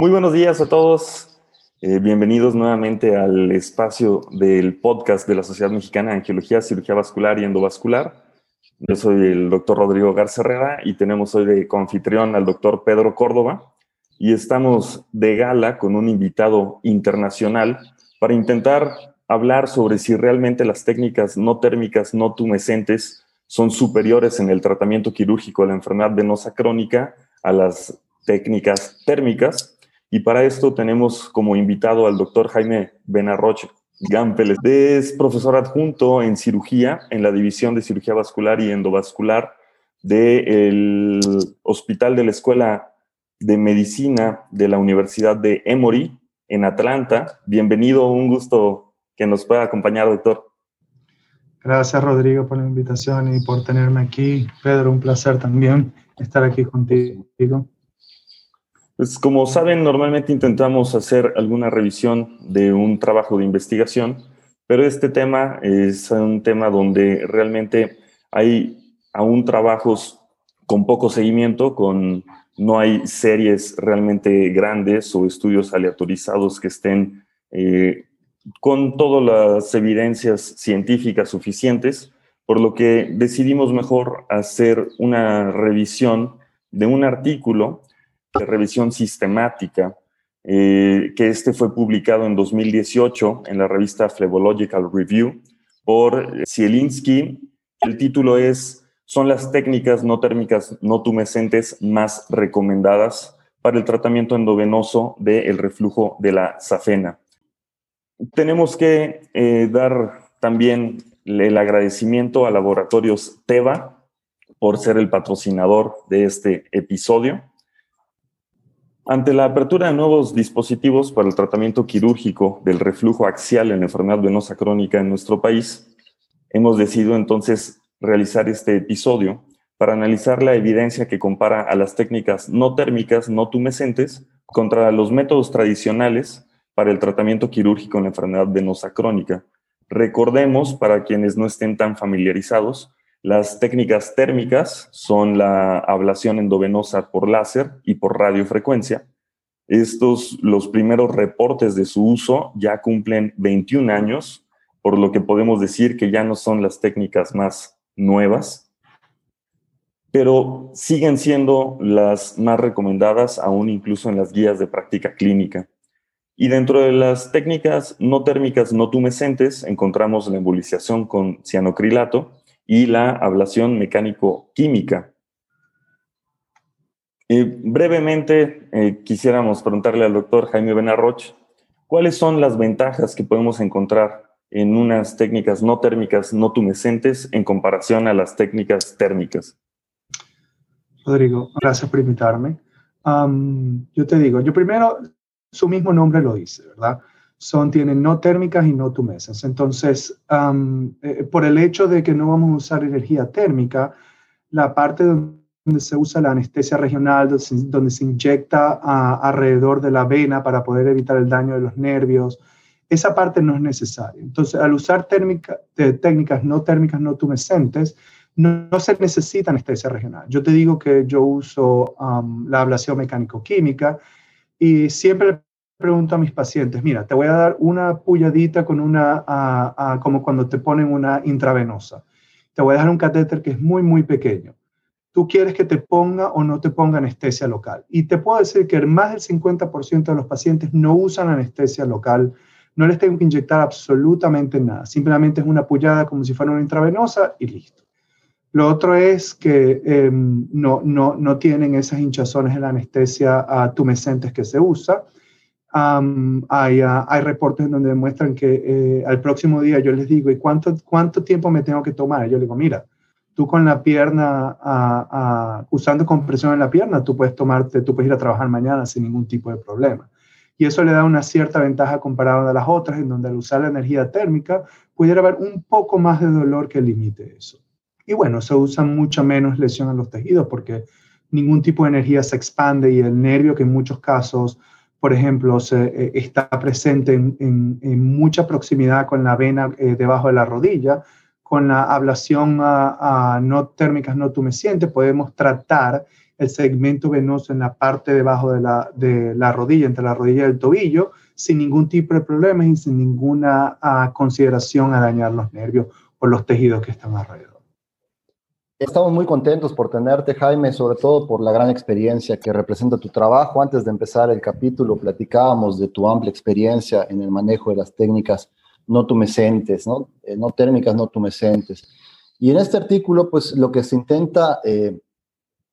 Muy buenos días a todos. Eh, bienvenidos nuevamente al espacio del podcast de la Sociedad Mexicana de Angiología, Cirugía Vascular y Endovascular. Yo soy el doctor Rodrigo Garza Herrera y tenemos hoy de confitrión al doctor Pedro Córdoba y estamos de gala con un invitado internacional para intentar hablar sobre si realmente las técnicas no térmicas no tumescentes son superiores en el tratamiento quirúrgico de la enfermedad venosa crónica a las técnicas térmicas. Y para esto tenemos como invitado al doctor Jaime Benarroche Gampeles. Es profesor adjunto en cirugía en la División de Cirugía Vascular y Endovascular del Hospital de la Escuela de Medicina de la Universidad de Emory en Atlanta. Bienvenido, un gusto que nos pueda acompañar, doctor. Gracias, Rodrigo, por la invitación y por tenerme aquí. Pedro, un placer también estar aquí contigo. Pues como saben, normalmente intentamos hacer alguna revisión de un trabajo de investigación, pero este tema es un tema donde realmente hay aún trabajos con poco seguimiento, con no hay series realmente grandes o estudios aleatorizados que estén eh, con todas las evidencias científicas suficientes, por lo que decidimos mejor hacer una revisión de un artículo de revisión sistemática, eh, que este fue publicado en 2018 en la revista Phlebological Review por Zielinski. El título es Son las técnicas no térmicas no tumescentes más recomendadas para el tratamiento endovenoso del reflujo de la safena. Tenemos que eh, dar también el agradecimiento a Laboratorios Teva por ser el patrocinador de este episodio. Ante la apertura de nuevos dispositivos para el tratamiento quirúrgico del reflujo axial en la enfermedad venosa crónica en nuestro país, hemos decidido entonces realizar este episodio para analizar la evidencia que compara a las técnicas no térmicas, no tumescentes, contra los métodos tradicionales para el tratamiento quirúrgico en la enfermedad venosa crónica. Recordemos, para quienes no estén tan familiarizados, las técnicas térmicas son la ablación endovenosa por láser y por radiofrecuencia. Estos, los primeros reportes de su uso ya cumplen 21 años, por lo que podemos decir que ya no son las técnicas más nuevas, pero siguen siendo las más recomendadas aún incluso en las guías de práctica clínica. Y dentro de las técnicas no térmicas no tumescentes encontramos la embolización con cianocrilato, y la ablación mecánico-química. brevemente, eh, quisiéramos preguntarle al doctor Jaime Benarroch, ¿cuáles son las ventajas que podemos encontrar en unas técnicas no térmicas, no tumescentes, en comparación a las técnicas térmicas? Rodrigo, gracias por invitarme. yo te digo, yo primero, su mismo nombre lo dice, ¿verdad? Son, tienen no térmicas y no tumesas. Entonces, eh, por el hecho de que no vamos a usar energía térmica, la parte donde se usa la anestesia regional, donde se, inyecta alrededor de la vena para poder evitar el daño de los nervios, esa parte no es necesaria. Entonces, al usar técnicas no térmicas, no tumescentes, no, se necesita anestesia regional. Yo te digo que yo uso la ablación mecánico-química y siempre pregunto a mis pacientes, mira, te voy a dar una pulladita con una, como cuando te ponen una intravenosa. Te voy a dar un catéter que es muy, muy pequeño. Tú quieres que te ponga o no te ponga anestesia local. Y te puedo decir que más del 50% de los pacientes no usan anestesia local, no les tengo que inyectar absolutamente nada. Simplemente es una pullada como si fuera una intravenosa y listo. Lo otro es que em, no, no, no tienen esas hinchazones en la anestesia tumescentes que se usa hay, uh, hay, reportes donde demuestran que eh, al próximo día yo les digo, ¿y cuánto, cuánto tiempo me tengo que tomar? yo les digo, mira, tú con la pierna, uh, usando compresión en la pierna, tú puedes tomarte, tú puedes ir a trabajar mañana sin ningún tipo de problema. Y eso le da una cierta ventaja comparada a las otras, en donde al usar la energía térmica pudiera haber un poco más de dolor que limite eso. Y bueno, se usa mucho menos lesión en los tejidos porque ningún tipo de energía se expande y el nervio que en muchos casos por ejemplo, se, eh, está presente en, mucha proximidad con la vena eh, debajo de la rodilla, con la ablación no térmicas no tumescentes podemos tratar el segmento venoso en la parte debajo de la, de la rodilla, entre la rodilla y el tobillo, sin ningún tipo de problemas y sin ninguna ah, consideración a dañar los nervios o los tejidos que están alrededor. Estamos muy contentos por tenerte, Jaime, sobre todo por la gran experiencia que representa tu trabajo. Antes de empezar el capítulo, platicábamos de tu amplia experiencia en el manejo de las técnicas no tumescentes, ¿no? Eh, no térmicas no tumescentes. Y en este artículo, pues lo que se intenta eh,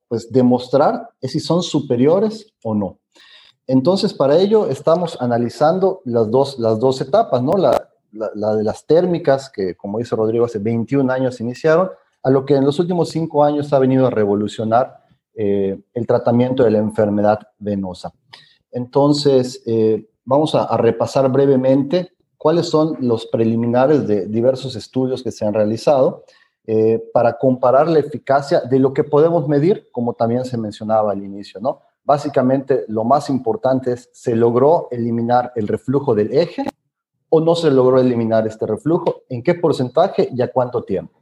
pues demostrar es si son superiores o no. Entonces, para ello estamos analizando las dos, las dos etapas, ¿no? La, la, de las térmicas, que como dice Rodrigo, hace 21 años iniciaron, a lo que en los últimos cinco años ha venido a revolucionar eh, el tratamiento de la enfermedad venosa. Entonces, eh, vamos a, repasar brevemente cuáles son los preliminares de diversos estudios que se han realizado eh, para comparar la eficacia de lo que podemos medir, como también se mencionaba al inicio, ¿no? Básicamente, lo más importante es, ¿se logró eliminar el reflujo del eje o no se logró eliminar este reflujo? ¿En qué porcentaje y a cuánto tiempo?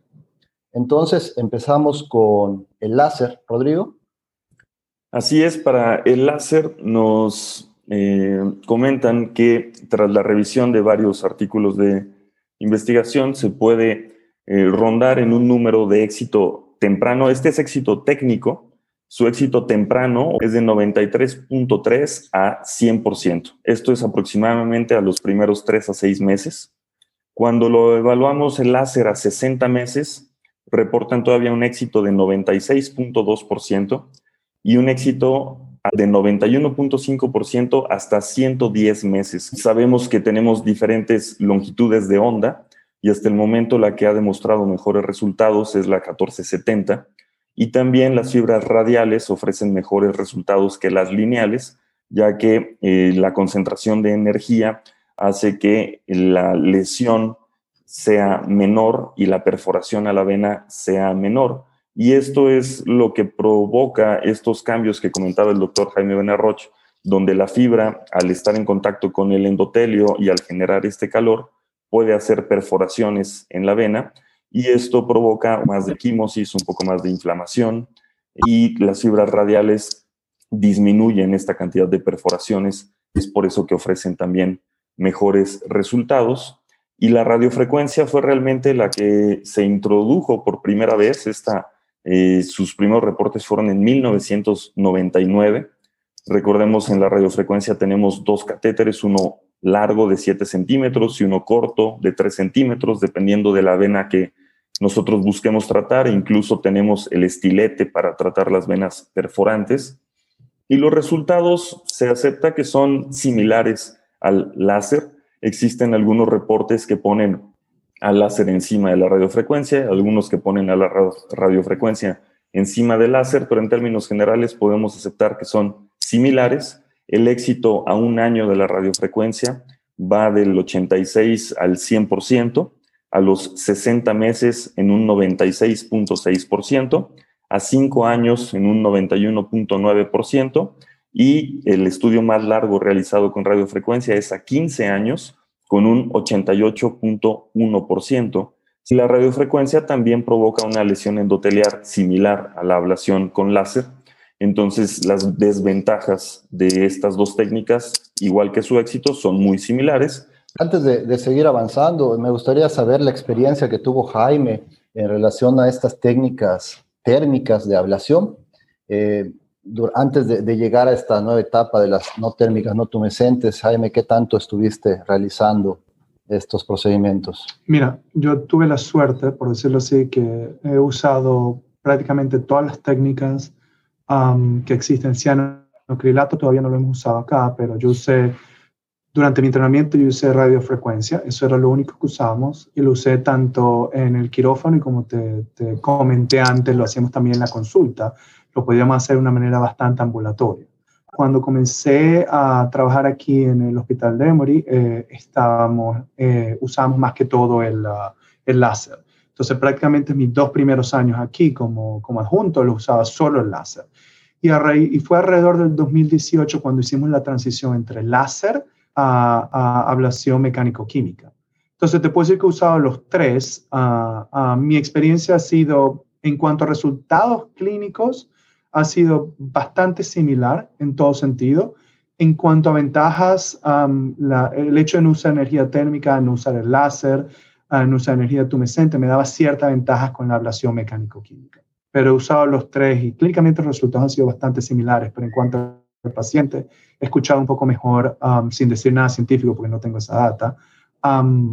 Entonces, empezamos con el láser. Rodrigo. Así es, para el láser nos eh, comentan que tras la revisión de varios artículos de investigación se puede eh, rondar en un número de éxito temprano. Este es éxito técnico. Su éxito temprano es de 93.3 a 100%. Esto es aproximadamente a los primeros 3 a 6 meses. Cuando lo evaluamos el láser a 60 meses, reportan todavía un éxito de 96.2% y un éxito de 91.5% hasta 110 meses. Sabemos que tenemos diferentes longitudes de onda y hasta el momento la que ha demostrado mejores resultados es la 1470 y también las fibras radiales ofrecen mejores resultados que las lineales, ya que eh, la concentración de energía hace que la lesión sea menor y la perforación a la vena sea menor. Y esto es lo que provoca estos cambios que comentaba el doctor Jaime Benarroch, donde la fibra, al estar en contacto con el endotelio y al generar este calor, puede hacer perforaciones en la vena y esto provoca más de quimosis, un poco más de inflamación y las fibras radiales disminuyen esta cantidad de perforaciones. Es por eso que ofrecen también mejores resultados. Y la radiofrecuencia fue realmente la que se introdujo por primera vez. Esta, eh, sus primeros reportes fueron en 1999. Recordemos, en la radiofrecuencia tenemos dos catéteres, uno largo de 7 centímetros y uno corto de 3 centímetros, dependiendo de la vena que nosotros busquemos tratar. Incluso tenemos el estilete para tratar las venas perforantes. Y los resultados se acepta que son similares al láser. Existen algunos reportes que ponen al láser encima de la radiofrecuencia, algunos que ponen a la radiofrecuencia encima del láser, pero en términos generales podemos aceptar que son similares. El éxito a un año de la radiofrecuencia va del 86 al 100%, a los 60 meses en un 96.6%, a 5 años en un 91.9% y el estudio más largo realizado con radiofrecuencia es a 15 años con un 88.1%. Si la radiofrecuencia también provoca una lesión endoteliar similar a la ablación con láser, entonces, las desventajas de estas dos técnicas, igual que su éxito, son muy similares. Antes de, seguir avanzando, me gustaría saber la experiencia que tuvo Jaime en relación a estas técnicas térmicas de ablación. Eh, antes de, llegar a esta nueva etapa de las no térmicas, no tumescentes, Jaime, ¿qué tanto estuviste realizando estos procedimientos? Mira, yo tuve la suerte, por decirlo así, que he usado prácticamente todas las técnicas que existen. Cianocrilato todavía no lo hemos usado acá, pero yo usé, durante mi entrenamiento yo usé radiofrecuencia, eso era lo único que usamos y lo usé tanto en el quirófano y como te, comenté antes, lo hacíamos también en la consulta, lo podíamos hacer de una manera bastante ambulatoria. Cuando comencé a trabajar aquí en el hospital de Emory, eh, estábamos, eh, usamos más que todo el, uh, el láser. Entonces, prácticamente mis dos primeros años aquí como, como adjunto lo usaba solo el láser. Y, y fue alrededor del 2018 cuando hicimos la transición entre láser a, ablación mecánico-química. Entonces, te puedo decir que he usado los tres. Ah, ah, mi experiencia ha sido, en cuanto a resultados clínicos, ha sido bastante similar en todo sentido. En cuanto a ventajas, el hecho de no usar energía térmica, no usar el láser, uh, no usar energía tumescente, me daba ciertas ventajas con la ablación mecánico-química. Pero he usado los tres y clínicamente los resultados han sido bastante similares, pero en cuanto al paciente, he escuchado un poco mejor, sin decir nada científico porque no tengo esa data,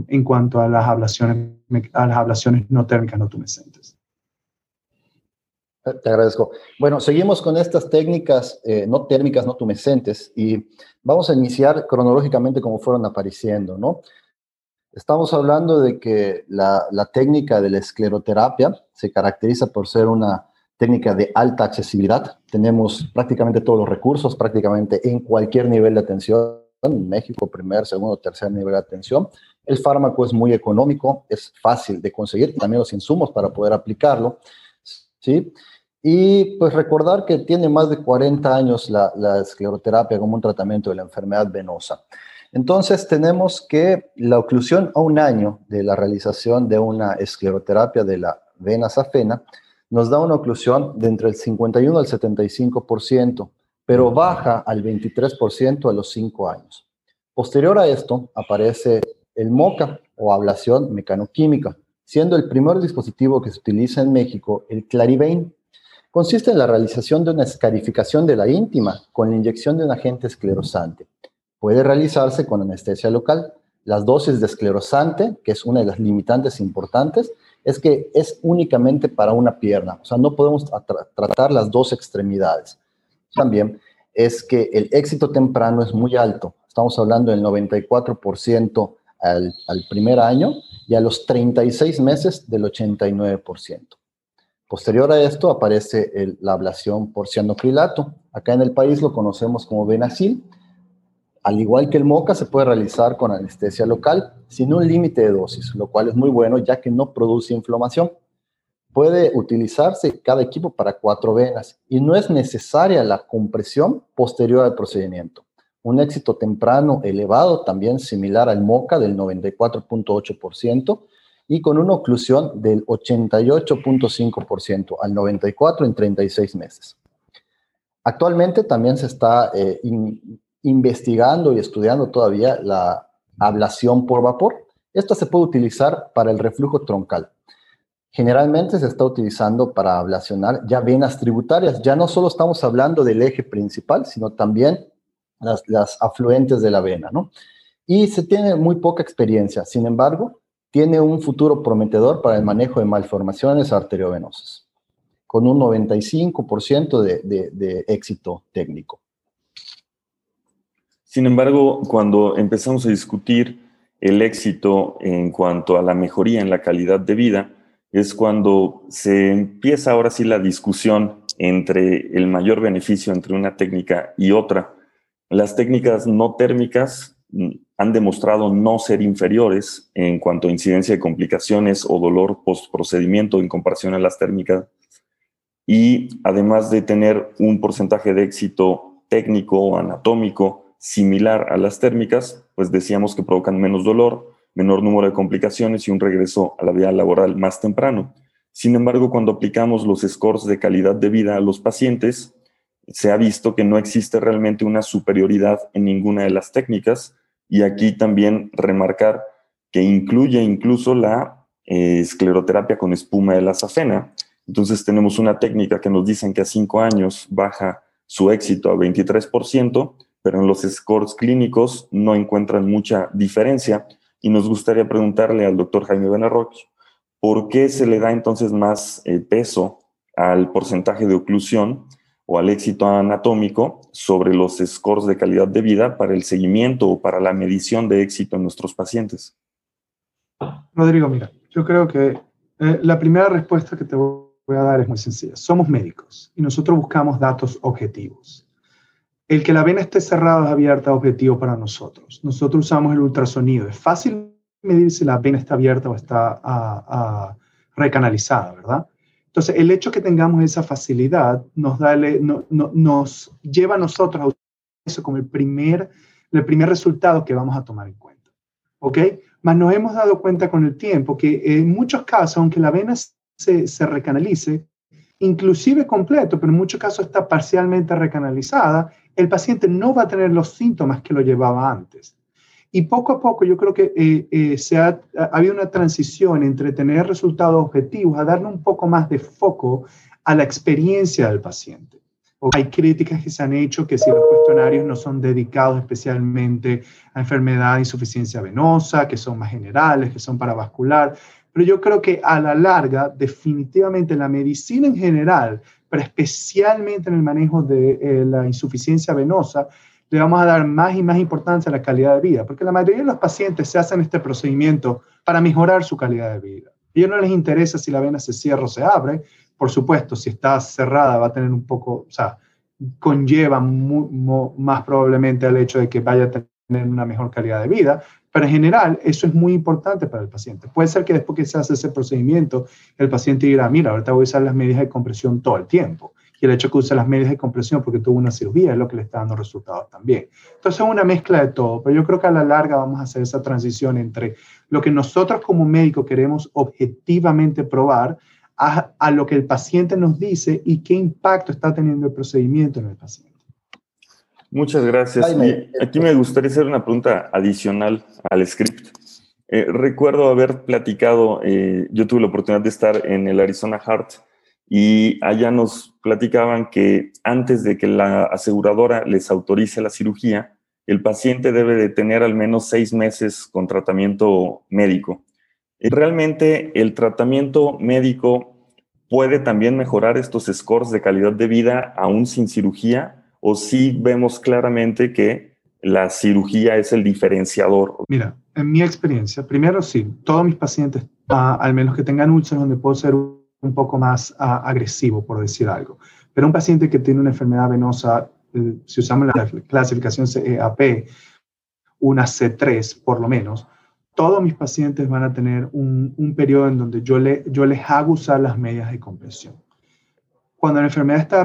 en cuanto a las ablaciones, a las ablaciones no térmicas no tumescentes. Te agradezco. Bueno, seguimos con estas técnicas eh, no térmicas, no tumescentes, y vamos a iniciar cronológicamente como fueron apareciendo, ¿no? Estamos hablando de que la, la, técnica de la escleroterapia se caracteriza por ser una técnica de alta accesibilidad. Tenemos prácticamente todos los recursos, prácticamente en cualquier nivel de atención, en México, primer, segundo, tercer nivel de atención. El fármaco es muy económico, es fácil de conseguir, también los insumos para poder aplicarlo, ¿sí? Y pues recordar que tiene más de 40 años la, escleroterapia como un tratamiento de la enfermedad venosa. Entonces tenemos que la oclusión a un año de la realización de una escleroterapia de la vena safena nos da una oclusión de entre el 51 al 75%, pero baja al 23% a los 5 años. Posterior a esto aparece el MOCA o ablación mecanoquímica, siendo el primer dispositivo que se utiliza en México el Clarivane, consiste en la realización de una escarificación de la íntima con la inyección de un agente esclerosante. Puede realizarse con anestesia local. Las dosis de esclerosante, que es una de las limitantes importantes, es que es únicamente para una pierna, o sea, no podemos tratar las dos extremidades. También es que el éxito temprano es muy alto, estamos hablando del 94% al, al primer año y a los 36 meses del 89%. Posterior a esto aparece la ablación por cianocrilato. Acá en el país lo conocemos como Benacil. Al igual que el MOCA, se puede realizar con anestesia local sin un límite de dosis, lo cual es muy bueno ya que no produce inflamación. Puede utilizarse cada equipo para cuatro venas y no es necesaria la compresión posterior al procedimiento. Un éxito temprano elevado, también similar al MOCA del 94.8%, y con una oclusión del 88.5% al 94% en 36 meses. Actualmente también se está eh, investigando y estudiando todavía la ablación por vapor. Esta se puede utilizar para el reflujo troncal. Generalmente se está utilizando para ablacionar ya venas tributarias. Ya no solo estamos hablando del eje principal, sino también las, las afluentes de la vena, ¿no? Y se tiene muy poca experiencia. Sin embargo, tiene un futuro prometedor para el manejo de malformaciones arteriovenosas, con un 95% de, de, éxito técnico. Sin embargo, cuando empezamos a discutir el éxito en cuanto a la mejoría en la calidad de vida, es cuando se empieza ahora sí la discusión entre el mayor beneficio entre una técnica y otra. Las técnicas no térmicas han demostrado no ser inferiores en cuanto a incidencia de complicaciones o dolor post-procedimiento en comparación a las térmicas. Y además de tener un porcentaje de éxito técnico o anatómico similar a las térmicas, pues decíamos que provocan menos dolor, menor número de complicaciones y un regreso a la vida laboral más temprano. Sin embargo, cuando aplicamos los scores de calidad de vida a los pacientes, se ha visto que no existe realmente una superioridad en ninguna de las técnicas, y aquí también remarcar que incluye incluso la eh, escleroterapia con espuma de la safena. Entonces tenemos una técnica que nos dicen que a cinco años baja su éxito a 23%, pero en los scores clínicos no encuentran mucha diferencia. Y nos gustaría preguntarle al doctor Jaime Benarroch, ¿por qué se le da entonces más eh, peso al porcentaje de oclusión o al éxito anatómico sobre los scores de calidad de vida para el seguimiento o para la medición de éxito en nuestros pacientes? Rodrigo, mira, yo creo que eh, la primera respuesta que te voy a dar es muy sencilla. Somos médicos y nosotros buscamos datos objetivos. El que la vena esté cerrada es abierta es objetivo para nosotros. Nosotros usamos el ultrasonido. Es fácil medir si la vena está abierta o está ah, ah, recanalizada, ¿verdad? Entonces, el hecho que tengamos esa facilidad nos, da, nos lleva a nosotros a usar eso como el primer, el primer resultado que vamos a tomar en cuenta. ¿Ok? Mas nos hemos dado cuenta con el tiempo que en muchos casos, aunque la vena se, se recanalice, inclusive completo, pero en muchos casos está parcialmente recanalizada, el paciente no va a tener los síntomas que lo llevaba antes. Y poco a poco yo creo que eh, eh, se ha, ha, habido una transición entre tener resultados objetivos a darle un poco más de foco a la experiencia del paciente. Hay críticas que se han hecho que si los cuestionarios no son dedicados especialmente a enfermedad de insuficiencia venosa, que son más generales, que son para vascular, pero yo creo que a la larga, definitivamente la medicina en general, pero especialmente en el manejo de eh, la insuficiencia venosa, le vamos a dar más y más importancia a la calidad de vida, porque la mayoría de los pacientes se hacen este procedimiento para mejorar su calidad de vida. A ellos no les interesa si la vena se cierra o se abre, por supuesto, si está cerrada va a tener un poco, o sea, conlleva más probablemente al hecho de que vaya a tener una mejor calidad de vida, pero en general eso es muy importante para el paciente. Puede ser que después que se hace ese procedimiento, el paciente dirá, mira, ahorita voy a usar las medidas de compresión todo el tiempo. Y el hecho que use las medidas de compresión porque tuvo una cirugía es lo que le está dando resultados también. Entonces es una mezcla de todo, pero yo creo que a la larga vamos a hacer esa transición entre lo que nosotros como médicos queremos objetivamente probar a, lo que el paciente nos dice y qué impacto está teniendo el procedimiento en el paciente. Muchas gracias. aquí me gustaría hacer una pregunta adicional al script. Eh, recuerdo haber platicado, eh, yo tuve la oportunidad de estar en el Arizona Heart y allá nos platicaban que antes de que la aseguradora les autorice la cirugía, el paciente debe de tener al menos seis meses con tratamiento médico. Realmente el tratamiento médico puede también mejorar estos scores de calidad de vida aún sin cirugía o si vemos claramente que la cirugía es el diferenciador? Mira, en mi experiencia, primero sí, todos mis pacientes, ah, al menos que tengan úlceras donde puedo ser un poco más ah, agresivo, por decir algo, pero un paciente que tiene una enfermedad venosa, eh, si usamos la clasificación CEAP, una C3 por lo menos, todos mis pacientes van a tener un, un periodo en donde yo, le, yo les hago usar las medias de compresión. Cuando la enfermedad está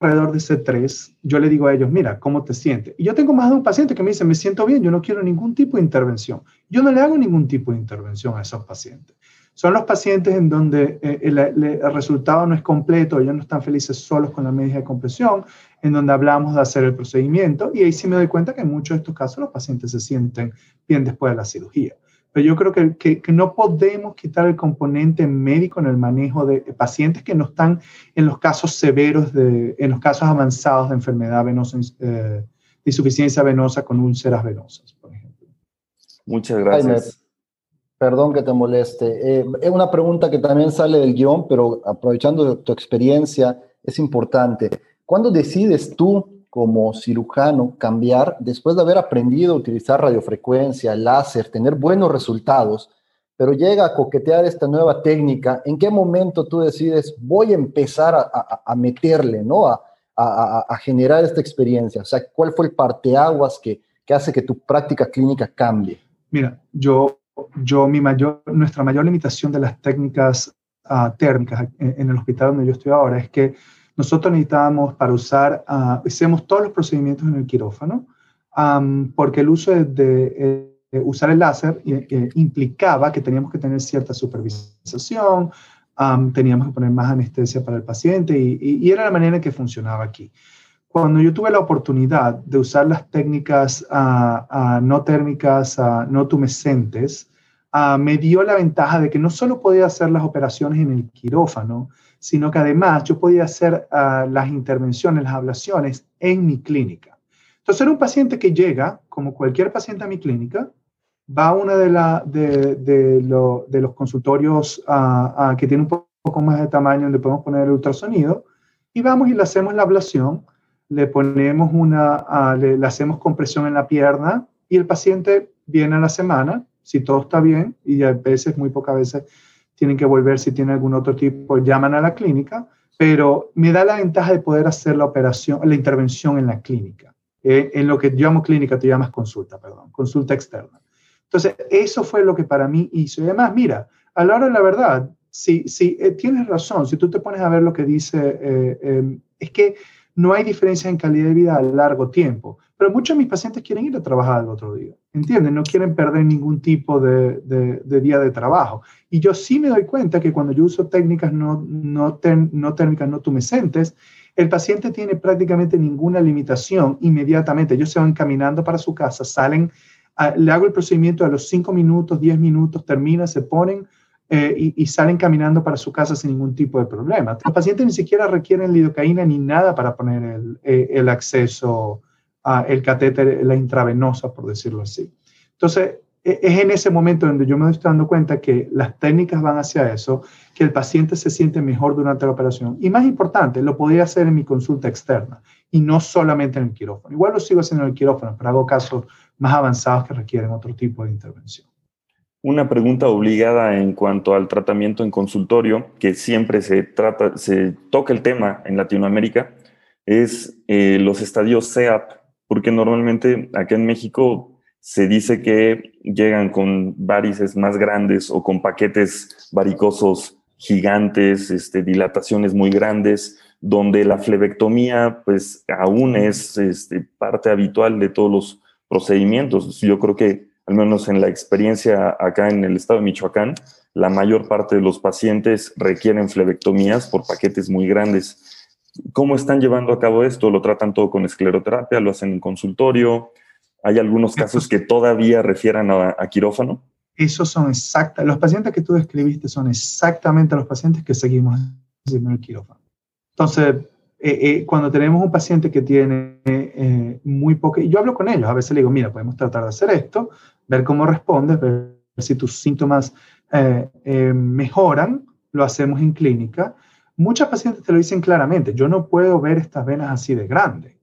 alrededor de C3, yo le digo a ellos, mira, ¿cómo te sientes? Y yo tengo más de un paciente que me dice, me siento bien, yo no quiero ningún tipo de intervención. Yo no le hago ningún tipo de intervención a esos pacientes. Son los pacientes en donde eh, el, el, resultado no es completo, ellos no están felices solos con la media de compresión, en donde hablamos de hacer el procedimiento y ahí sí me doy cuenta que en muchos de estos casos los pacientes se sienten bien después de la cirugía. Pero yo creo que, que, no podemos quitar el componente médico en el manejo de pacientes que no están en los casos severos, de, en los casos avanzados de enfermedad venosa, eh, de insuficiencia venosa con úlceras venosas, por ejemplo. Muchas gracias. Perdón que te moleste. Eh, es una pregunta que también sale del guion, pero aprovechando tu experiencia, es importante. ¿Cuándo decides tú como cirujano cambiar después de haber aprendido a utilizar radiofrecuencia, láser, tener buenos resultados, pero llega a coquetear esta nueva técnica, ¿en qué momento tú decides voy a empezar a, meterle, ¿no? A, a, generar esta experiencia? O sea, ¿cuál fue el parteaguas que, que hace que tu práctica clínica cambie? Mira, yo, yo mi mayor, nuestra mayor limitación de las técnicas uh, térmicas en, en el hospital donde yo estoy ahora es que nosotros necesitábamos para usar, uh, hicimos todos los procedimientos en el quirófano, um, porque el uso de, de, de usar el láser eh, implicaba que teníamos que tener cierta supervisación, um, teníamos que poner más anestesia para el paciente y, y, y, era la manera en que funcionaba aquí. Cuando yo tuve la oportunidad de usar las técnicas uh, uh, no térmicas, no tumescentes, me dio la ventaja de que no solo podía hacer las operaciones en el quirófano, sino que además yo podía hacer uh, las intervenciones, las ablaciones en mi clínica. Entonces era un paciente que llega, como cualquier paciente a mi clínica, va a uno de, de, de, lo, de los consultorios uh, uh, que tiene un poco más de tamaño donde podemos poner el ultrasonido y vamos y le hacemos la ablación, le ponemos una, le, le hacemos compresión en la pierna y el paciente viene a la semana, si todo está bien, y a veces, muy pocas veces, tienen que volver si tienen algún otro tipo, llaman a la clínica, pero me da la ventaja de poder hacer la operación, la intervención en la clínica. Eh, en lo que llamo clínica, tú llamas consulta, perdón, consulta externa. Entonces, eso fue lo que para mí hizo. Y además, mira, a la hora de la verdad, si, si eh, tienes razón, si tú te pones a ver lo que dice, eh, es que no hay diferencia en calidad de vida a largo tiempo. Pero muchos de mis pacientes quieren ir a trabajar al otro día, ¿entienden? No quieren perder ningún tipo de, de, día de trabajo. Y yo sí me doy cuenta que cuando yo uso técnicas no, no, no térmicas, no tumescentes, el paciente tiene prácticamente ninguna limitación inmediatamente. Ellos se van caminando para su casa, salen, le hago el procedimiento a los 5 minutos, 10 minutos, termina, se ponen eh, y, salen caminando para su casa sin ningún tipo de problema. Los pacientes ni siquiera requieren lidocaína ni nada para poner el, eh, el acceso el catéter, la intravenosa, por decirlo así. Entonces, e, es en ese momento donde yo me estoy dando cuenta que las técnicas van hacia eso, que el paciente se siente mejor durante la operación. Y más importante, lo podría hacer en mi consulta externa y no solamente en el quirófano. Igual lo sigo haciendo en el quirófano, pero hago casos más avanzados que requieren otro tipo de intervención. Una pregunta obligada en cuanto al tratamiento en consultorio, que siempre se, trata, se toca el tema en Latinoamérica, es eh, los estadios CEAP porque normalmente acá en México se dice que llegan con varices más grandes o con paquetes varicosos gigantes, este, dilataciones muy grandes, donde la flebectomía pues aún es este, parte habitual de todos los procedimientos. Yo creo que al menos en la experiencia acá en el estado de Michoacán, la mayor parte de los pacientes requieren flebectomías por paquetes muy grandes. ¿Cómo están llevando a cabo esto? ¿Lo tratan todo con escleroterapia? ¿Lo hacen en consultorio? ¿Hay algunos casos que todavía refieran a, quirófano? Esos son exactos. Los pacientes que tú describiste son exactamente los pacientes que seguimos haciendo el quirófano. Entonces, eh, eh, cuando tenemos un paciente que tiene eh, muy poco, yo hablo con ellos, a veces le digo, mira, podemos tratar de hacer esto, ver cómo respondes, ver si tus síntomas mejoran, lo hacemos en clínica Muchas pacientes te lo dicen claramente, yo no puedo ver estas venas así de grandes.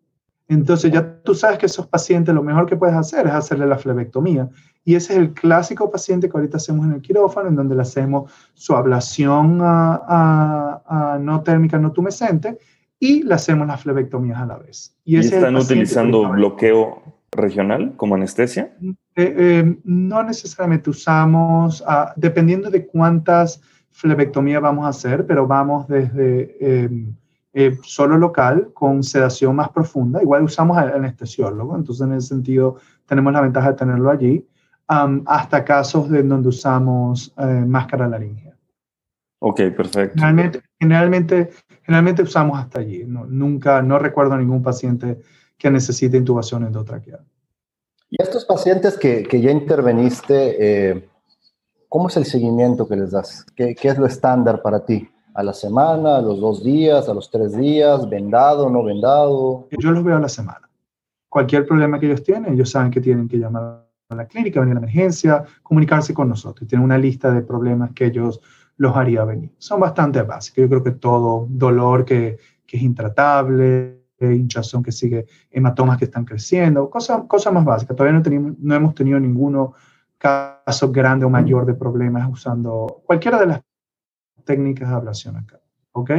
Entonces ya tú sabes que esos pacientes lo mejor que puedes hacer es hacerle la flebectomía. Y ese es el clásico paciente que ahorita hacemos en el quirófano, en donde le hacemos su ablación a, no térmica, no tumescente, y le hacemos las flebectomías a la vez. ¿Y, están utilizando bloqueo regional como anestesia? Eh, eh, no necesariamente usamos, ah, dependiendo de cuántas flebectomía vamos a hacer, pero vamos desde em, eh, solo local con sedación más profunda. Igual usamos al anestesiólogo, entonces en ese sentido tenemos la ventaja de tenerlo allí, hasta casos de donde usamos eh, máscara laringea. Ok, perfecto. Generalmente, generalmente, generalmente usamos hasta allí. nunca, no recuerdo ningún paciente que necesite intubación endotraqueal. Y estos pacientes que, que ya interveniste, eh, ¿Cómo es el seguimiento que les das? ¿Qué, es lo estándar para ti? ¿A la semana, a los dos días, a los tres días, vendado, no vendado? Yo los veo a la semana. Cualquier problema que ellos tienen, ellos saben que tienen que llamar a la clínica, venir a la emergencia, comunicarse con nosotros. Tienen una lista de problemas que ellos los haría venir. Son bastante básicos. Yo creo que todo dolor que, que es intratable, hinchazón que sigue, hematomas que están creciendo, cosas, cosas más básicas. Todavía no, tenemos, no hemos tenido ninguno caso grande o mayor de problemas usando cualquiera de las técnicas de ablación acá. ¿Ok?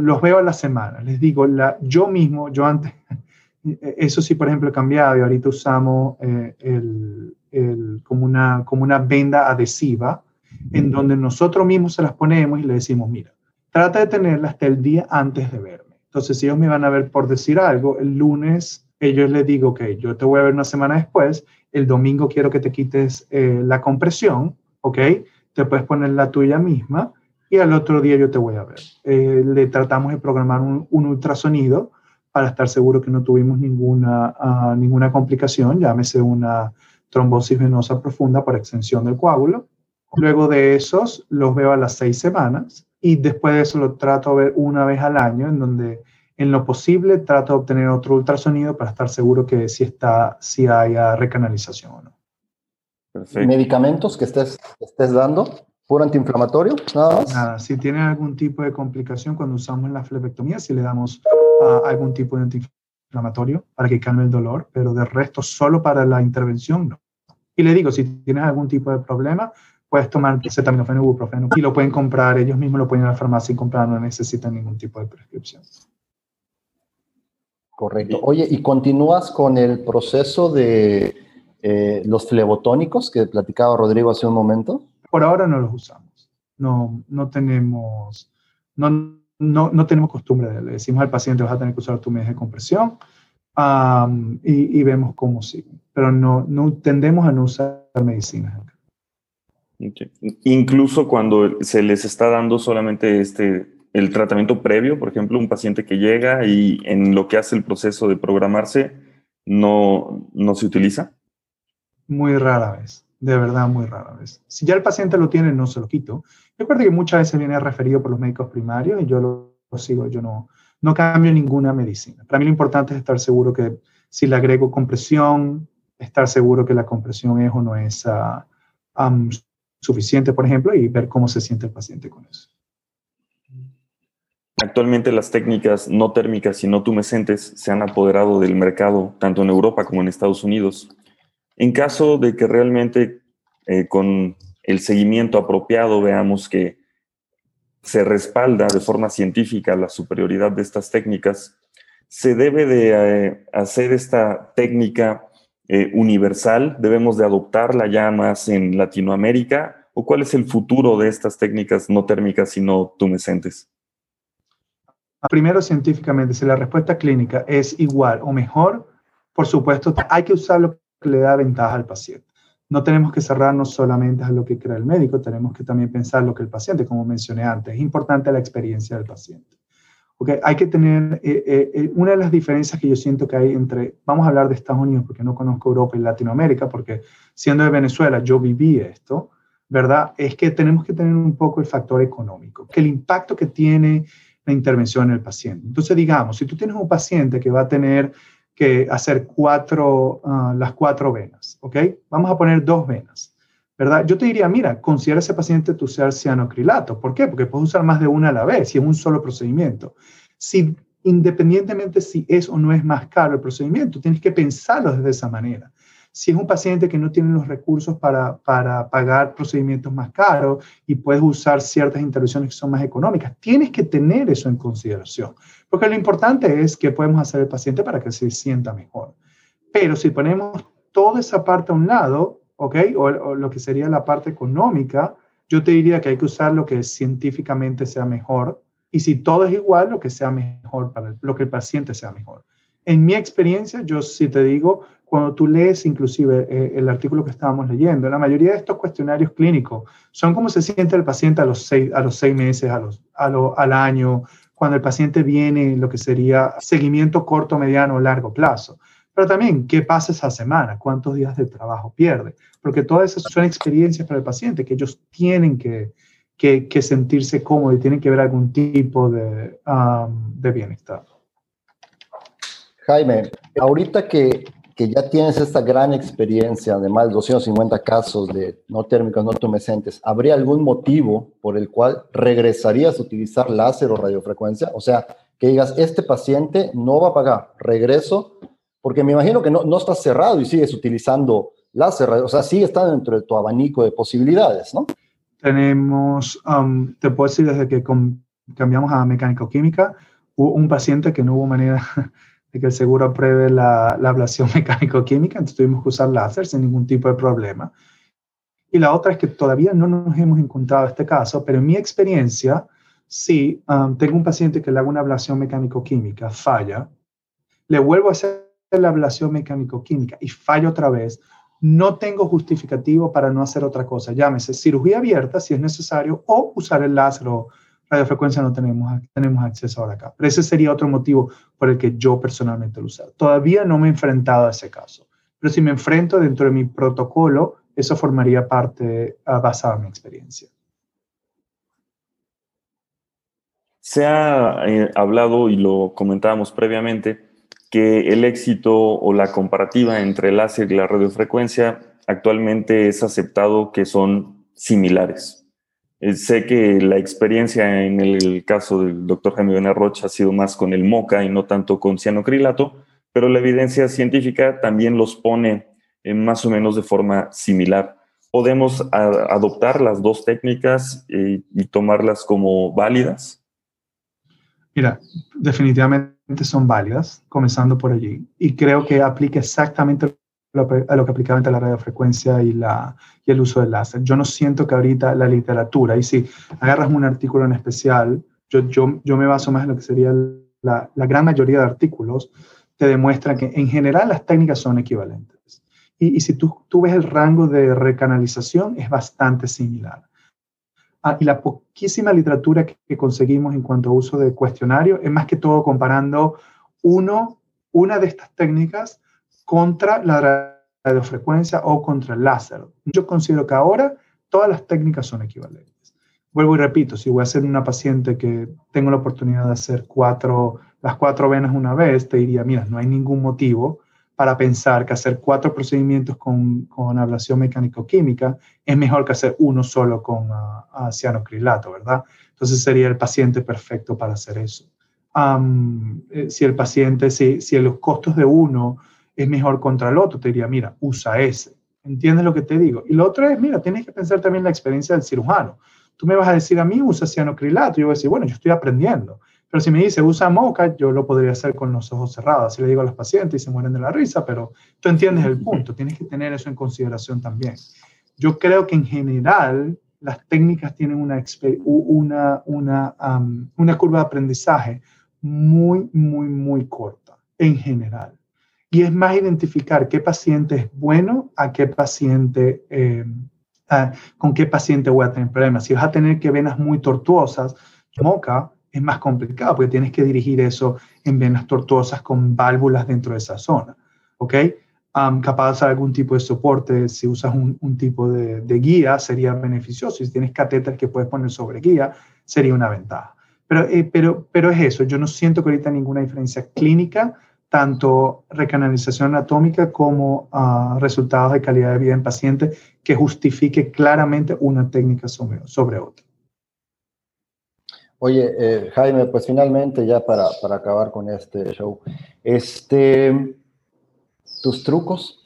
los veo a la semana. Les digo, la, yo mismo, yo antes, eso sí, por ejemplo, he cambiado y ahorita usamos eh, el, el, como, una, como una venda adhesiva en donde nosotros mismos se las ponemos y le decimos, mira, trata de tenerla hasta el día antes de verme. Entonces, si ellos me van a ver por decir algo, el lunes ellos les digo que yo te voy a ver una semana después el domingo quiero que te quites eh, la compresión, ¿ok? Te puedes poner la tuya misma y al otro día yo te voy a ver. Eh, le tratamos de programar un, ultrasonido para estar seguro que no tuvimos ninguna, ah, ninguna complicación, llámese una trombosis venosa profunda por extensión del coágulo. Luego de esos los veo a las seis semanas y después de eso lo trato de ver una vez al año en donde en lo posible trato de obtener otro ultrasonido para estar seguro que si, está, si haya recanalización o no. ¿Medicamentos que estés, estés dando? ¿Puro antiinflamatorio? Nada más. Nada, si tiene algún tipo de complicación cuando usamos la flebectomía, si le damos ah, algún tipo de antiinflamatorio para que calme el dolor, pero de resto solo para la intervención no. Y le digo, si tienes algún tipo de problema, puedes tomar acetaminofén o ibuprofeno y lo pueden comprar, ellos mismos lo pueden ir a la farmacia y comprar, no necesitan ningún tipo de prescripción. Correcto. Oye, ¿y continúas con el proceso de eh, los flebotónicos que platicaba Rodrigo hace un momento? Por ahora no los usamos. No, no tenemos, no, no, no tenemos costumbre Le decimos al paciente, vas a tener que usar tu media de compresión y, vemos cómo sigue. Pero no, no tendemos a no usar medicinas. Incluso cuando se les está dando solamente este, el tratamiento previo, por ejemplo, un paciente que llega y en lo que hace el proceso de programarse no, no se utiliza. Muy rara vez, de verdad muy rara vez. Si ya el paciente lo tiene, no se lo quito. Recuerda que muchas veces viene referido por los médicos primarios y yo lo sigo, yo no, no cambio ninguna medicina. Para mí lo importante es estar seguro que si le agrego compresión, estar seguro que la compresión es o no es ah, suficiente, por ejemplo, y ver cómo se siente el paciente con eso. Actualmente las técnicas no térmicas y no tumescentes se han apoderado del mercado tanto en Europa como en Estados Unidos. En caso de que realmente eh, con el seguimiento apropiado veamos que se respalda de forma científica la superioridad de estas técnicas, se debe de eh, hacer esta técnica eh, universal, debemos de adoptarla ya más en Latinoamérica, o cuál es el futuro de estas técnicas no térmicas y no tumescentes? Primero, científicamente, si la respuesta clínica es igual o mejor, por supuesto, hay que usar lo que le da ventaja al paciente no tenemos que cerrarnos solamente a lo que crea el médico, tenemos que también pensar lo que el paciente, como mencioné antes, es importante la experiencia del paciente. Okay, hay que tener, eh, eh, eh, una de las diferencias que yo siento que hay entre, vamos a hablar de Estados Unidos porque no conozco Europa y Latinoamérica, porque siendo de Venezuela yo viví esto, ¿verdad? Es que tenemos que tener un poco el factor económico, que el impacto que tiene la intervención en el paciente. Entonces, digamos, si tú tienes un paciente que va a tener que hacer cuatro, ah, las cuatro venas, ¿ok? Vamos a poner dos venas, ¿verdad? Yo te diría, mira, considera ese paciente tu ser cianocrilato. ¿Por qué? Porque puedes usar más de una a la vez y en un solo procedimiento. Si independientemente si es o no es más caro el procedimiento, tienes que pensarlo de esa manera si es un paciente que no tiene los recursos para, para pagar procedimientos más caros y puedes usar ciertas intervenciones que son más económicas, tienes que tener eso en consideración, porque lo importante es que podemos hacer el paciente para que se sienta mejor. Pero si ponemos toda esa parte a un lado, ¿ok? O, o lo que sería la parte económica, yo te diría que hay que usar lo que científicamente sea mejor y si todo es igual, lo que sea mejor para lo que el paciente sea mejor. En mi experiencia, yo sí te digo, cuando tú lees inclusive eh, el artículo que estábamos leyendo, la mayoría de estos cuestionarios clínicos son como se siente el paciente a los seis, a los seis meses, a los, al año, cuando el paciente viene, lo que sería seguimiento corto, mediano o largo plazo. Pero también, ¿qué pasa esa semana? ¿Cuántos días de trabajo pierde? Porque todas esas son experiencias para el paciente que ellos tienen que, que, que sentirse cómodos y tienen que ver algún tipo de, um, de bienestar. Jaime, ahorita que que ya tienes esta gran experiencia de más de 250 casos de no térmicos, no tumescentes, ¿habría algún motivo por el cual regresarías a utilizar láser o radiofrecuencia? O sea, que digas, este paciente no va a pagar, regreso, porque me imagino que no, no estás cerrado y sigues utilizando láser, o sea, sigue estando dentro de tu abanico de posibilidades, ¿no? Tenemos, um, te puedo decir, desde que cambiamos a mecánico-química, hubo un paciente que no hubo manera de que el seguro apruebe la, la ablación mecánico-química, entonces tuvimos que usar láser sin ningún tipo de problema. Y la otra es que todavía no nos hemos encontrado este caso, pero en mi experiencia, si um, tengo un paciente que le hago una ablación mecánico-química, falla, le vuelvo a hacer la ablación mecánico-química y falla otra vez, no tengo justificativo para no hacer otra cosa. Llámese cirugía abierta si es necesario o usar el láser o radiofrecuencia no tenemos, tenemos acceso ahora acá. Pero ese sería otro motivo por el que yo personalmente lo uso. Todavía no me he enfrentado a ese caso, pero si me enfrento dentro de mi protocolo, eso formaría parte uh, basada en mi experiencia. Se ha eh, hablado y lo comentábamos previamente que el éxito o la comparativa entre el láser y la radiofrecuencia actualmente es aceptado que son similares. Eh, sé que la experiencia en el caso del doctor Jaime Bener Rocha ha sido más con el MOCA y no tanto con cianocrilato, pero la evidencia científica también los pone en más o menos de forma similar. ¿Podemos adoptar las dos técnicas y, y tomarlas como válidas? Mira, definitivamente son válidas, comenzando por allí. Y creo que aplica exactamente a lo que aplicaba entre la radiofrecuencia y, la, el uso del láser. Yo no siento que ahorita la literatura, y si agarras un artículo en especial yo, yo, yo me baso más en lo que sería la, la gran mayoría de artículos, te demuestran que en general las técnicas son equivalentes. Y, y si tú, tú ves el rango de recanalización, es bastante similar. Ah, y la poquísima literatura que, conseguimos en cuanto a uso de cuestionario es más que todo comparando uno, una de estas técnicas contra la radiofrecuencia o contra el láser. Yo considero que ahora todas las técnicas son equivalentes. Vuelvo y repito, si voy a ser una paciente que tengo la oportunidad de hacer cuatro, las cuatro venas una vez, te diría, mira, no hay ningún motivo para pensar que hacer cuatro procedimientos con, con ablación mecánico-química es mejor que hacer uno solo con uh, cianocrilato, ¿verdad? Entonces sería el paciente perfecto para hacer eso. Um, si el paciente, si, si los costos de uno es mejor contra el otro, te diría, mira, usa ese. ¿Entiendes lo que te digo? Y lo otro es, mira, tienes que pensar también la experiencia del cirujano. Tú me vas a decir a mí, usa cianocrilato. Yo voy a decir, bueno, yo estoy aprendiendo. Pero si me dice, usa moca, yo lo podría hacer con los ojos cerrados. Así le digo a los pacientes y se mueren de la risa, pero tú entiendes el punto. Tienes que tener eso en consideración también. Yo creo que en general las técnicas tienen una, una, una, um, una curva de aprendizaje muy, muy, muy corta, en general. Y es más identificar qué paciente es bueno a qué paciente, eh, a, con qué paciente voy a tener problemas. Si vas a tener que venas muy tortuosas, moca es más complicado porque tienes que dirigir eso en venas tortuosas con válvulas dentro de esa zona. ¿Ok? Um, capaz de usar algún tipo de soporte, si usas un, un tipo de, de, guía, sería beneficioso. Si tienes catéter que puedes poner sobre guía, sería una ventaja. Pero, eh, pero, pero es eso, yo no siento que ahorita ninguna diferencia clínica, tanto recanalización anatómica como uh, resultados de calidad de vida en paciente que justifique claramente una técnica sobre, sobre otra. Oye, eh, Jaime, pues finalmente ya para, para, acabar con este show, este, tus trucos,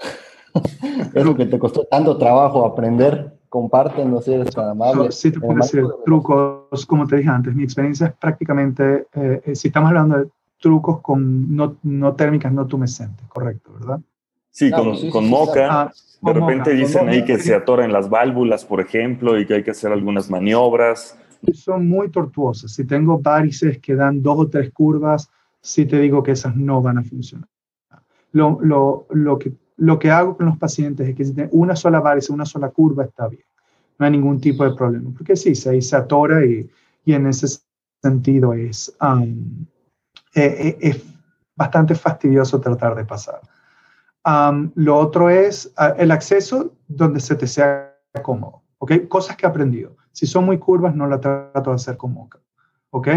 es lo que te costó tanto trabajo aprender, compártenos si eres tan amable. Sí, te puedo decir trucos, como te dije antes, mi experiencia es prácticamente, eh, eh, si estamos hablando de trucos con no, no térmicas, no tumescentes, correcto, ¿verdad? Sí, claro, con, sí, con sí, moca. Ah, de repente moca, dicen ahí que se atoran las válvulas, por ejemplo, y que hay que hacer algunas maniobras son muy tortuosas. Si tengo varices que dan dos o tres curvas, sí te digo que esas no van a funcionar. Lo, lo, lo, que, lo que hago con los pacientes es que si tienen una sola varice, una sola curva, está bien. No hay ningún tipo de problema. Porque sí, se, se atora y, y en ese sentido es, um, es, es, bastante fastidioso tratar de pasar. Lo otro es el acceso donde se te sea cómodo. ¿ok? Cosas que he aprendido. Si son muy curvas, no la trato de hacer con moca. ¿Ok?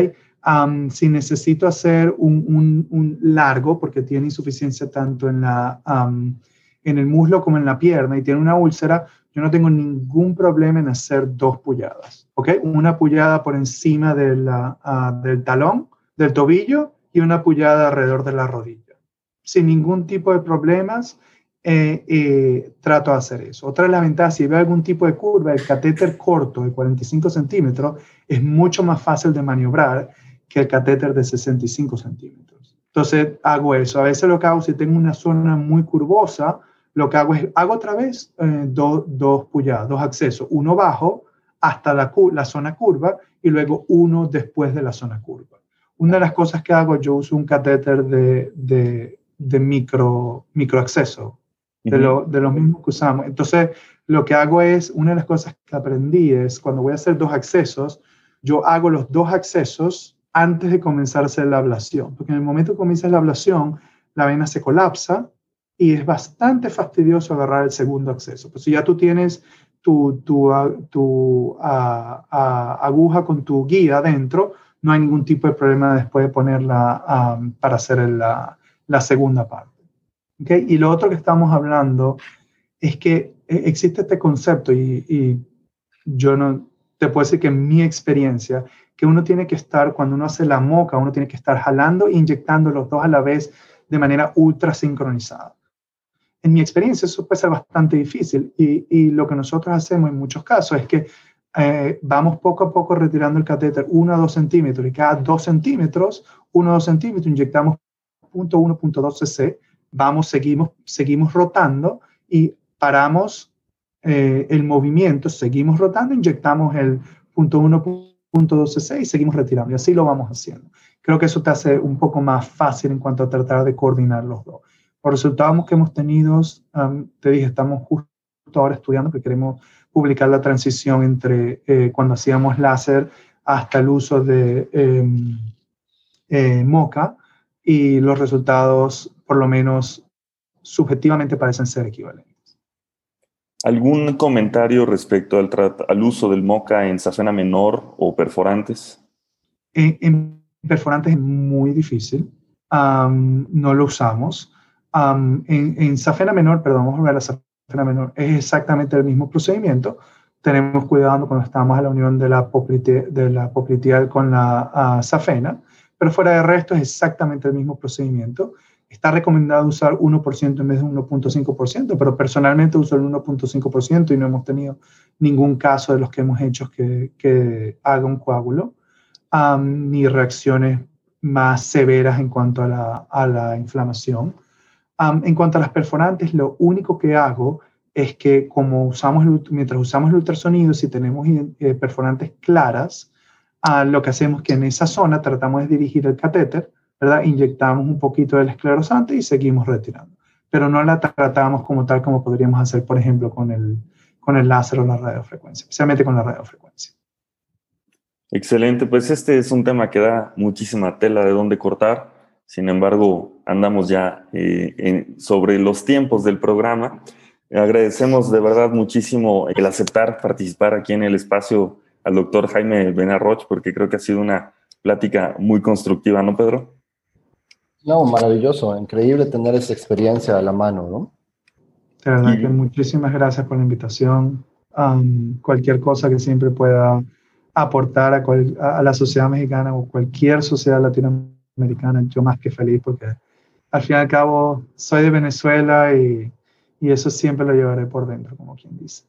Um, si necesito hacer un, un, un, largo, porque tiene insuficiencia tanto en, la, um, en el muslo como en la pierna y tiene una úlcera, yo no tengo ningún problema en hacer dos pulladas. ¿Ok? Una pullada por encima de la, uh, del talón, del tobillo y una pullada alrededor de la rodilla. Sin ningún tipo de problemas eh, eh, trato de hacer eso. Otra de las ventajas, si veo algún tipo de curva, el catéter corto de 45 centímetros es mucho más fácil de maniobrar que el catéter de 65 centímetros. Entonces hago eso. A veces lo que hago, si tengo una zona muy curvosa, lo que hago es, hago otra vez eh, dos, pulladas, dos accesos, uno bajo hasta la, zona curva y luego uno después de la zona curva. Una de las cosas que hago, yo uso un catéter de, de, micro, microacceso, de, lo, de los mismos que usamos. Entonces, lo que hago es, una de las cosas que aprendí es, cuando voy a hacer dos accesos, yo hago los dos accesos antes de comenzar a hacer la ablación, porque en el momento que comienza la ablación, la vena se colapsa y es bastante fastidioso agarrar el segundo acceso. Pues si ya tú tienes tu, tu, tu a, a, aguja con tu guía adentro, no hay ningún tipo de problema después de ponerla para hacer la, la segunda parte. ¿Okay? Y lo otro que estamos hablando es que eh, existe este concepto y, y, yo no te puedo decir que en mi experiencia, que uno tiene que estar, cuando uno hace la moca, uno tiene que estar jalando e inyectando los dos a la vez de manera ultra sincronizada. En mi experiencia eso puede ser bastante difícil y, y lo que nosotros hacemos en muchos casos es que eh, vamos poco a poco retirando el catéter 1 a 2 centímetros y cada 2 centímetros, 1 a 2 centímetros, inyectamos 0.1.2 cc vamos, seguimos, seguimos rotando y paramos eh, el movimiento, seguimos rotando, inyectamos el punto 1, 0.12c y seguimos retirando. Y así lo vamos haciendo. Creo que eso te hace un poco más fácil en cuanto a tratar de coordinar los dos. Los resultados que hemos tenido, te dije, estamos justo ahora estudiando que queremos publicar la transición entre eh, cuando hacíamos láser hasta el uso de em, eh, MOCA y los resultados, por lo menos subjetivamente, parecen ser equivalentes. ¿Algún comentario respecto al, al uso del MOCA en safena menor o perforantes? En, perforantes es muy difícil. no lo usamos. en, en, safena menor, perdón, vamos a ver la safena menor, es exactamente el mismo procedimiento. Tenemos cuidado cuando estamos a la unión de la, de la popliteal con la safena, pero fuera de resto es exactamente el mismo procedimiento. Está recomendado usar 1% en vez de 1.5%, pero personalmente uso el 1.5% y no hemos tenido ningún caso de los que hemos hecho que, que haga un coágulo, ni reacciones más severas en cuanto a la, a la inflamación. en cuanto a las perforantes, lo único que hago es que como usamos mientras usamos el ultrasonido, si tenemos eh, perforantes claras, lo que hacemos que en esa zona tratamos de dirigir el catéter ¿verdad? Inyectamos un poquito del esclerosante y seguimos retirando. Pero no la tratamos como tal como podríamos hacer, por ejemplo, con el, con el láser o la radiofrecuencia, especialmente con la radiofrecuencia. Excelente, pues este es un tema que da muchísima tela de dónde cortar. Sin embargo, andamos ya eh, sobre los tiempos del programa. Agradecemos de verdad muchísimo el aceptar participar aquí en el espacio al doctor Jaime Benarroch, porque creo que ha sido una plática muy constructiva, ¿no, Pedro? No, maravilloso, increíble tener esa experiencia a la mano, ¿no? De verdad que muchísimas gracias por la invitación. cualquier cosa que siempre pueda aportar a, la sociedad mexicana o cualquier sociedad latinoamericana, yo más que feliz porque al fin y al cabo soy de Venezuela y, y eso siempre lo llevaré por dentro, como quien dice.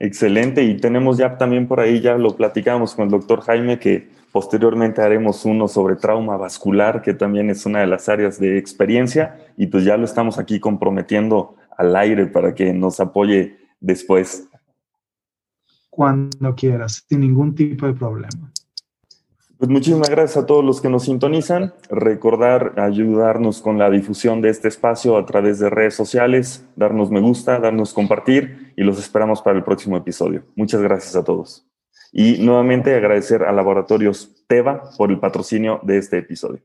Excelente, y tenemos ya también por ahí, ya lo platicamos con el doctor Jaime, que Posteriormente haremos uno sobre trauma vascular, que también es una de las áreas de experiencia, y pues ya lo estamos aquí comprometiendo al aire para que nos apoye después. Cuando quieras, sin ningún tipo de problema. Pues muchísimas gracias a todos los que nos sintonizan. Recordar ayudarnos con la difusión de este espacio a través de redes sociales, darnos me gusta, darnos compartir y los esperamos para el próximo episodio. Muchas gracias a todos. Y nuevamente agradecer a Laboratorios Teva por el patrocinio de este episodio.